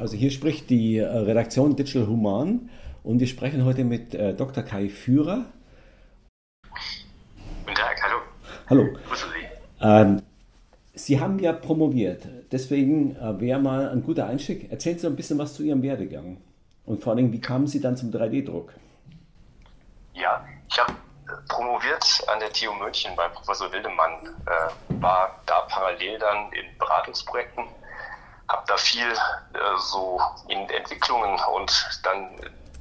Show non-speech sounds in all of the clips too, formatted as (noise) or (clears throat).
Also hier spricht die äh, Redaktion Digital Human und wir sprechen heute mit äh, Dr. Kai Führer. Guten Tag, hallo. Hallo. Grüße Sie. Ähm, Sie haben ja promoviert, deswegen äh, wäre mal ein guter Einstieg. Erzählen Sie ein bisschen was zu Ihrem Werdegang und vor allem, wie kamen Sie dann zum 3D-Druck? Ja, ich habe promoviert an der TU München bei Professor Wildemann, äh, war da parallel dann in Beratungsprojekten habe da viel äh, so in Entwicklungen und dann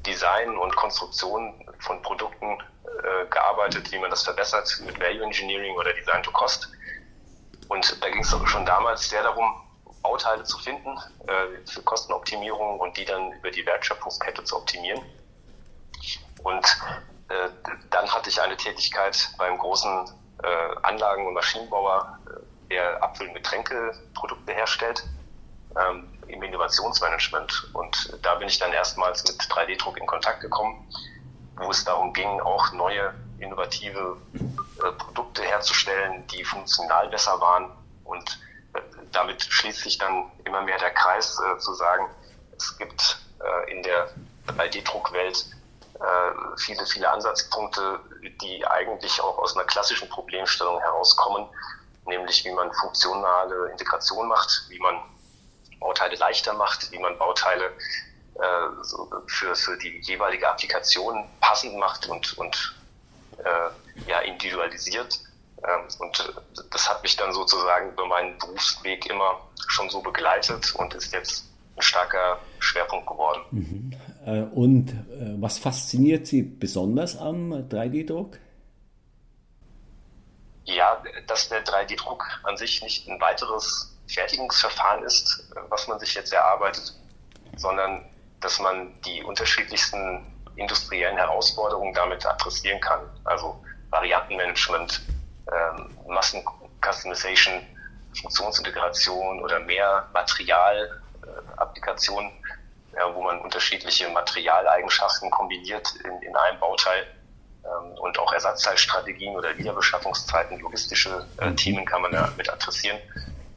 Design und Konstruktion von Produkten äh, gearbeitet, wie man das verbessert mit Value Engineering oder Design to Cost. Und da ging es schon damals sehr darum, Bauteile zu finden äh, für Kostenoptimierung und die dann über die Wertschöpfungskette zu optimieren. Und äh, dann hatte ich eine Tätigkeit beim großen äh, Anlagen- und Maschinenbauer, äh, der Apfel- und Getränkeprodukte herstellt ähm, im Innovationsmanagement. Und da bin ich dann erstmals mit 3D-Druck in Kontakt gekommen, wo es darum ging, auch neue innovative äh, Produkte herzustellen, die funktional besser waren. Und äh, damit schließt sich dann immer mehr der Kreis äh, zu sagen, es gibt äh, in der 3D-Druckwelt äh, viele, viele Ansatzpunkte, die eigentlich auch aus einer klassischen Problemstellung herauskommen, nämlich wie man funktionale Integration macht, wie man Bauteile leichter macht, wie man Bauteile äh, so für, für die jeweilige Applikation passend macht und, und äh, ja, individualisiert. Ähm, und das hat mich dann sozusagen über meinen Berufsweg immer schon so begleitet und ist jetzt ein starker Schwerpunkt geworden. Mhm. Äh, und äh, was fasziniert Sie besonders am 3D-Druck? Ja, dass der 3D-Druck an sich nicht ein weiteres Fertigungsverfahren ist, was man sich jetzt erarbeitet, sondern dass man die unterschiedlichsten industriellen Herausforderungen damit adressieren kann. Also Variantenmanagement, ähm, Massen-Customization, Funktionsintegration oder mehr Materialapplikationen, äh, ja, wo man unterschiedliche Materialeigenschaften kombiniert in, in einem Bauteil ähm, und auch Ersatzteilstrategien oder Wiederbeschaffungszeiten, logistische äh, Themen kann man damit adressieren.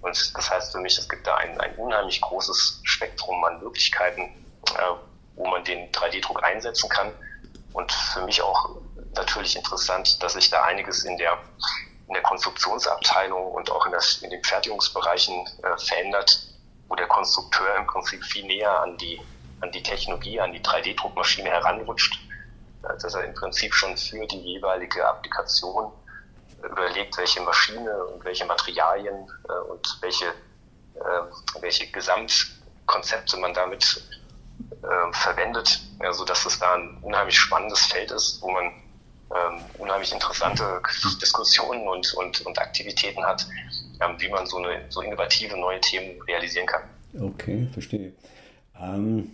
Und das heißt für mich, es gibt da ein, ein unheimlich großes Spektrum an Möglichkeiten, äh, wo man den 3D-Druck einsetzen kann. Und für mich auch natürlich interessant, dass sich da einiges in der, in der Konstruktionsabteilung und auch in, das, in den Fertigungsbereichen äh, verändert, wo der Konstrukteur im Prinzip viel näher an die, an die Technologie, an die 3D-Druckmaschine heranrutscht, äh, dass er im Prinzip schon für die jeweilige Applikation überlegt, welche Maschine und welche Materialien äh, und welche, äh, welche Gesamtkonzepte man damit äh, verwendet, ja, so dass es da ein unheimlich spannendes Feld ist, wo man ähm, unheimlich interessante Diskussionen und, und, und Aktivitäten hat, ähm, wie man so, eine, so innovative neue Themen realisieren kann. Okay, verstehe. Ähm,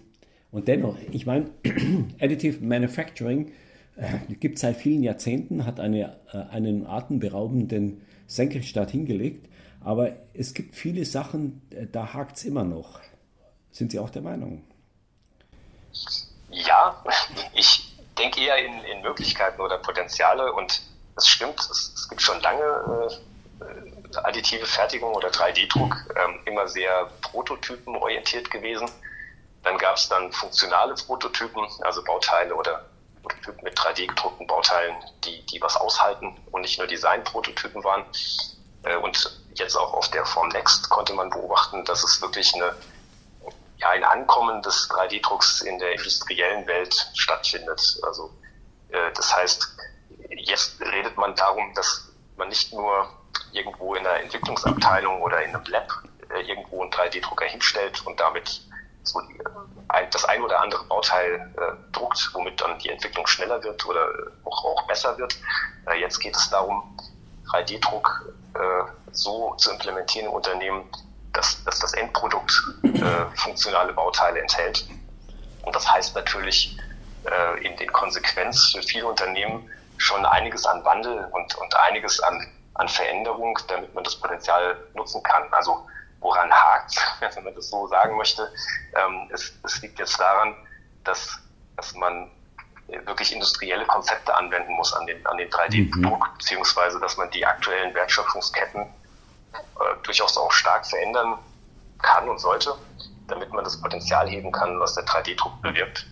und dennoch, ich meine, (clears throat) Additive Manufacturing gibt es seit vielen Jahrzehnten, hat eine, äh, einen atemberaubenden Senkrechtstart hingelegt. Aber es gibt viele Sachen, äh, da hakt es immer noch. Sind Sie auch der Meinung? Ja, (laughs) ich denke eher in, in Möglichkeiten oder Potenziale und es stimmt, es, es gibt schon lange äh, additive Fertigung oder 3D-Druck, ähm, immer sehr prototypenorientiert gewesen. Dann gab es dann funktionale Prototypen, also Bauteile oder Prototypen mit 3D-gedruckten Bauteilen, die, die was aushalten und nicht nur Design-Prototypen waren. Äh, und jetzt auch auf der Form Next konnte man beobachten, dass es wirklich eine, ja, ein Ankommen des 3D-Drucks in der industriellen Welt stattfindet. Also äh, das heißt, jetzt redet man darum, dass man nicht nur irgendwo in der Entwicklungsabteilung oder in einem Lab äh, irgendwo einen 3D-Drucker hinstellt und damit so die, das ein oder andere Bauteil äh, druckt, womit dann die Entwicklung schneller wird oder auch, auch besser wird. Äh, jetzt geht es darum, 3D-Druck äh, so zu implementieren im Unternehmen, dass, dass das Endprodukt äh, funktionale Bauteile enthält. Und das heißt natürlich äh, in den Konsequenz für viele Unternehmen schon einiges an Wandel und, und einiges an, an Veränderung, damit man das Potenzial nutzen kann. Also woran hakt, (laughs) wenn man das so sagen möchte. Ähm, es, es liegt jetzt daran, dass, dass man wirklich industrielle Konzepte anwenden muss an den, an den 3D-Druck, mhm. beziehungsweise dass man die aktuellen Wertschöpfungsketten äh, durchaus auch stark verändern kann und sollte. damit man das Potenzial heben kann, was der 3D-Druck bewirkt.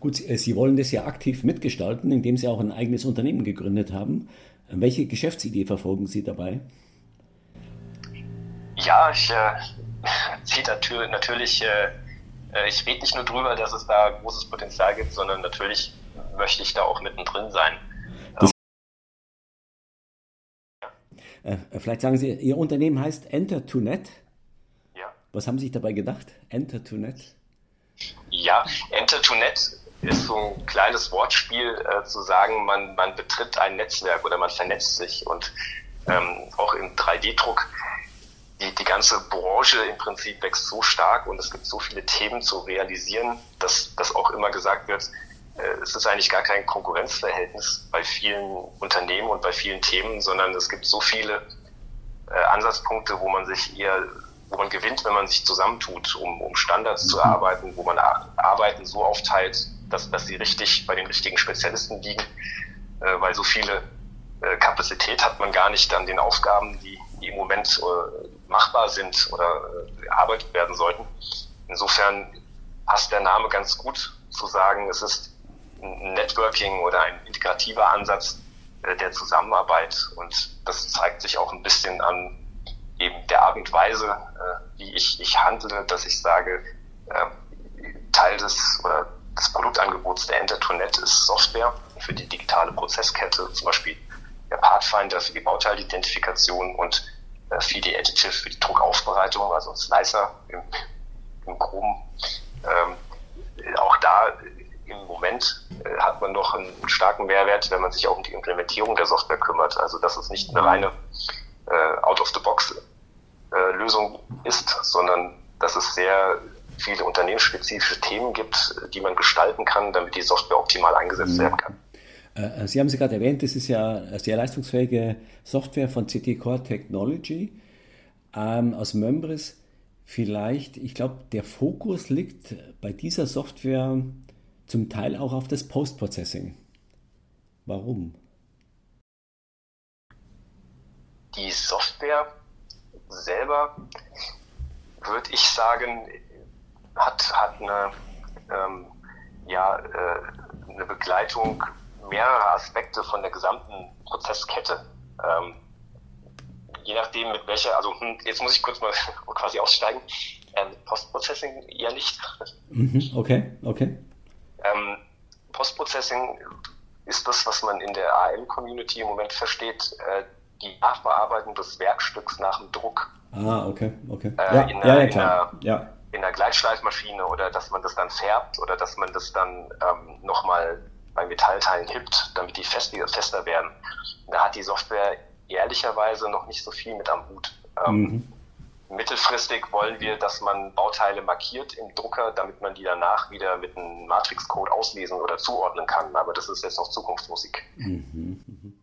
Gut, Sie wollen das ja aktiv mitgestalten, indem Sie auch ein eigenes Unternehmen gegründet haben. Welche Geschäftsidee verfolgen Sie dabei? Ja, ich äh, (laughs) ziehe natürlich, natürlich äh, äh, ich rede nicht nur drüber, dass es da großes Potenzial gibt, sondern natürlich möchte ich da auch mittendrin sein. Das äh, vielleicht sagen Sie, Ihr Unternehmen heißt Enter2Net. Ja. Was haben Sie sich dabei gedacht? Enter2Net? Ja, Enter2Net ist so ein kleines Wortspiel äh, zu sagen, man, man betritt ein Netzwerk oder man vernetzt sich und ähm, auch im 3D-Druck die, die ganze Branche im Prinzip wächst so stark und es gibt so viele Themen zu realisieren, dass, dass auch immer gesagt wird, äh, es ist eigentlich gar kein Konkurrenzverhältnis bei vielen Unternehmen und bei vielen Themen, sondern es gibt so viele äh, Ansatzpunkte, wo man sich eher, wo man gewinnt, wenn man sich zusammentut, um, um Standards zu mhm. erarbeiten, wo man Arbeiten so aufteilt, dass, dass sie richtig bei den richtigen Spezialisten liegen, äh, weil so viele äh, Kapazität hat man gar nicht an den Aufgaben, die, die im Moment äh, machbar sind oder erarbeitet werden sollten. Insofern passt der Name ganz gut zu sagen, es ist ein Networking oder ein integrativer Ansatz der Zusammenarbeit und das zeigt sich auch ein bisschen an eben der Art und Weise, wie ich, ich handle, dass ich sage, Teil des oder des Produktangebots der Enter2Net ist Software für die digitale Prozesskette, zum Beispiel der Pathfinder für die Bauteilidentifikation und äh, 3D Additive für die Druckaufbereitung, also Slicer im, im Chrom. Ähm, auch da im Moment äh, hat man noch einen starken Mehrwert, wenn man sich auch um die Implementierung der Software kümmert. Also dass es nicht eine reine äh, Out-of-the-Box-Lösung äh, ist, sondern dass es sehr viele unternehmensspezifische Themen gibt, die man gestalten kann, damit die Software optimal eingesetzt mhm. werden kann. Äh, äh, Sie haben sie gerade erwähnt, das ist ja sehr leistungsfähige Software von CT Core Technology ähm, aus Membris. Vielleicht, ich glaube, der Fokus liegt bei dieser Software zum Teil auch auf das Post-Processing. Warum? Die Software selber, würde ich sagen, hat, hat eine, ähm, ja, äh, eine Begleitung mehrere Aspekte von der gesamten Prozesskette. Ähm, je nachdem, mit welcher, also hm, jetzt muss ich kurz mal (laughs) quasi aussteigen, ähm, Postprocessing eher nicht. Mhm, okay, okay. Ähm, Postprocessing ist das, was man in der AM-Community im Moment versteht, äh, die Nachbearbeitung des Werkstücks nach dem Druck. Ah, okay, okay. Äh, ja, in, der, ja, klar. In, der, ja. in der Gleitschleifmaschine oder dass man das dann färbt oder dass man das dann ähm, nochmal bei Metallteilen hippt, damit die fester, fester werden. Da hat die Software ehrlicherweise noch nicht so viel mit am Hut. Ähm, mhm. Mittelfristig wollen wir, dass man Bauteile markiert im Drucker, damit man die danach wieder mit einem Matrix-Code auslesen oder zuordnen kann. Aber das ist jetzt noch Zukunftsmusik. Mhm. Mhm.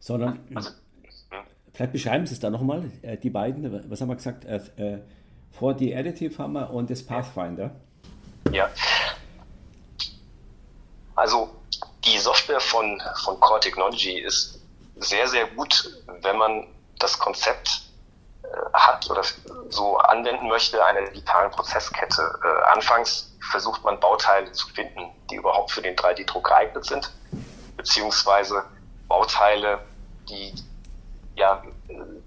Sondern, also, hm? vielleicht beschreiben Sie es da nochmal, äh, die beiden, was haben wir gesagt? Äh, äh, vor die Additive haben wir und das Pathfinder. Ja, also die Software von, von Core Technology ist sehr, sehr gut, wenn man das Konzept äh, hat oder so anwenden möchte, einer digitalen Prozesskette. Äh, anfangs versucht man Bauteile zu finden, die überhaupt für den 3D-Druck geeignet sind, beziehungsweise Bauteile, die ja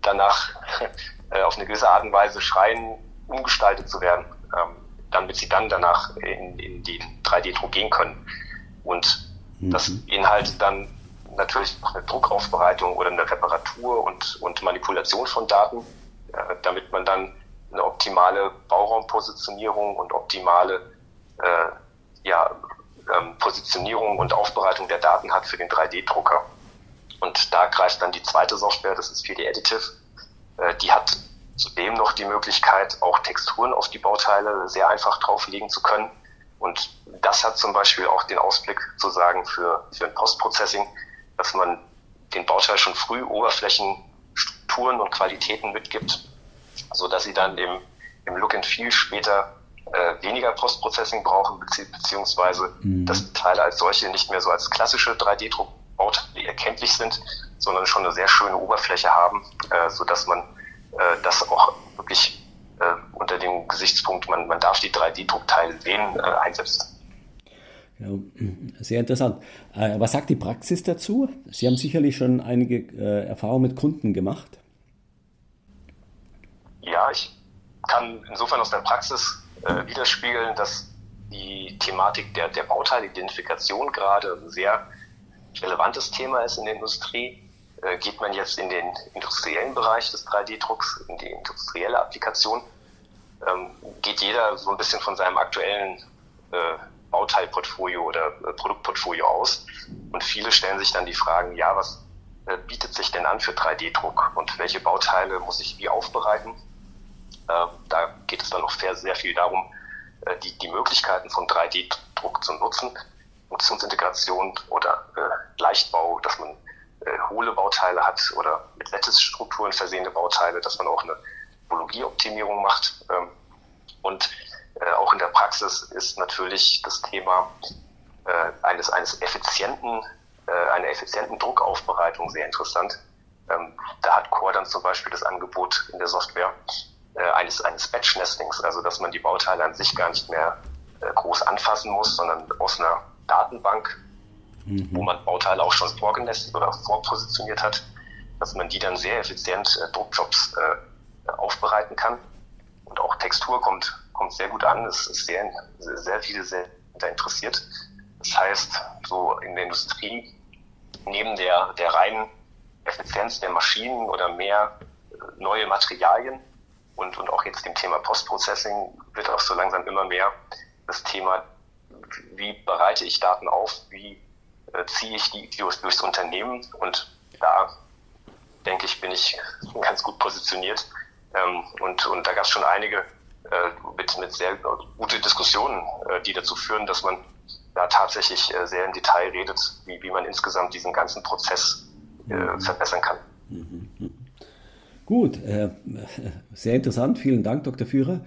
danach (laughs) äh, auf eine gewisse Art und Weise schreien, umgestaltet zu werden, ähm, damit sie dann danach in, in den 3D-Druck gehen können. Und mhm. das beinhaltet dann natürlich auch eine Druckaufbereitung oder eine Reparatur und, und Manipulation von Daten, äh, damit man dann eine optimale Bauraumpositionierung und optimale äh, ja, ähm, Positionierung und Aufbereitung der Daten hat für den 3D-Drucker. Und da greift dann die zweite Software, das ist 4D Additive. Äh, die hat zudem noch die Möglichkeit, auch Texturen auf die Bauteile sehr einfach drauflegen zu können. Und das hat zum Beispiel auch den Ausblick zu sagen für, für ein Postprocessing, dass man den Bauteil schon früh Oberflächenstrukturen und Qualitäten mitgibt, so dass sie dann im, im Look and Feel später äh, weniger Postprocessing brauchen, bezieh beziehungsweise mhm. dass Teile als solche nicht mehr so als klassische 3D-Druckbauteile erkenntlich sind, sondern schon eine sehr schöne Oberfläche haben, äh, so dass man äh, das auch wirklich unter dem Gesichtspunkt, man, man darf die 3D-Druckteile sehen, äh, einsetzen. Ja, sehr interessant. Äh, was sagt die Praxis dazu? Sie haben sicherlich schon einige äh, Erfahrungen mit Kunden gemacht. Ja, ich kann insofern aus der Praxis äh, widerspiegeln, dass die Thematik der, der Bauteilidentifikation gerade ein sehr relevantes Thema ist in der Industrie. Äh, geht man jetzt in den industriellen Bereich des 3D-Drucks, in die industrielle Applikation, ähm, geht jeder so ein bisschen von seinem aktuellen äh, Bauteilportfolio oder äh, Produktportfolio aus. Und viele stellen sich dann die Fragen, ja, was äh, bietet sich denn an für 3D-Druck und welche Bauteile muss ich wie aufbereiten? Äh, da geht es dann noch sehr, sehr viel darum, äh, die, die Möglichkeiten von 3D-Druck zu nutzen, Funktionsintegration oder äh, Leichtbau, dass man äh, hohle Bauteile hat oder mit Lattice-Strukturen versehene Bauteile, dass man auch eine Topologieoptimierung macht. Ähm, und äh, auch in der Praxis ist natürlich das Thema äh, eines, eines effizienten, äh, einer effizienten Druckaufbereitung sehr interessant. Ähm, da hat Core dann zum Beispiel das Angebot in der Software eines, eines Batch-Nestings, also dass man die Bauteile an sich gar nicht mehr groß anfassen muss, sondern aus einer Datenbank, mhm. wo man Bauteile auch schon vorgenestet oder vorpositioniert hat, dass man die dann sehr effizient Druckjobs äh, aufbereiten kann. Und auch Textur kommt, kommt sehr gut an. Es ist sehr, sehr viele sehr da interessiert. Das heißt, so in der Industrie, neben der, der reinen Effizienz der Maschinen oder mehr äh, neue Materialien und, und auch jetzt dem Thema Postprocessing wird auch so langsam immer mehr das Thema, wie bereite ich Daten auf, wie äh, ziehe ich die durchs, durchs Unternehmen und da denke ich, bin ich (laughs) ganz gut positioniert. Ähm, und, und da gab es schon einige äh, mit, mit sehr gute Diskussionen, äh, die dazu führen, dass man da tatsächlich äh, sehr im Detail redet, wie, wie man insgesamt diesen ganzen Prozess äh, mhm. verbessern kann. Mhm. Gut, äh, (laughs) sehr interessant. Vielen Dank, Dr. Führer.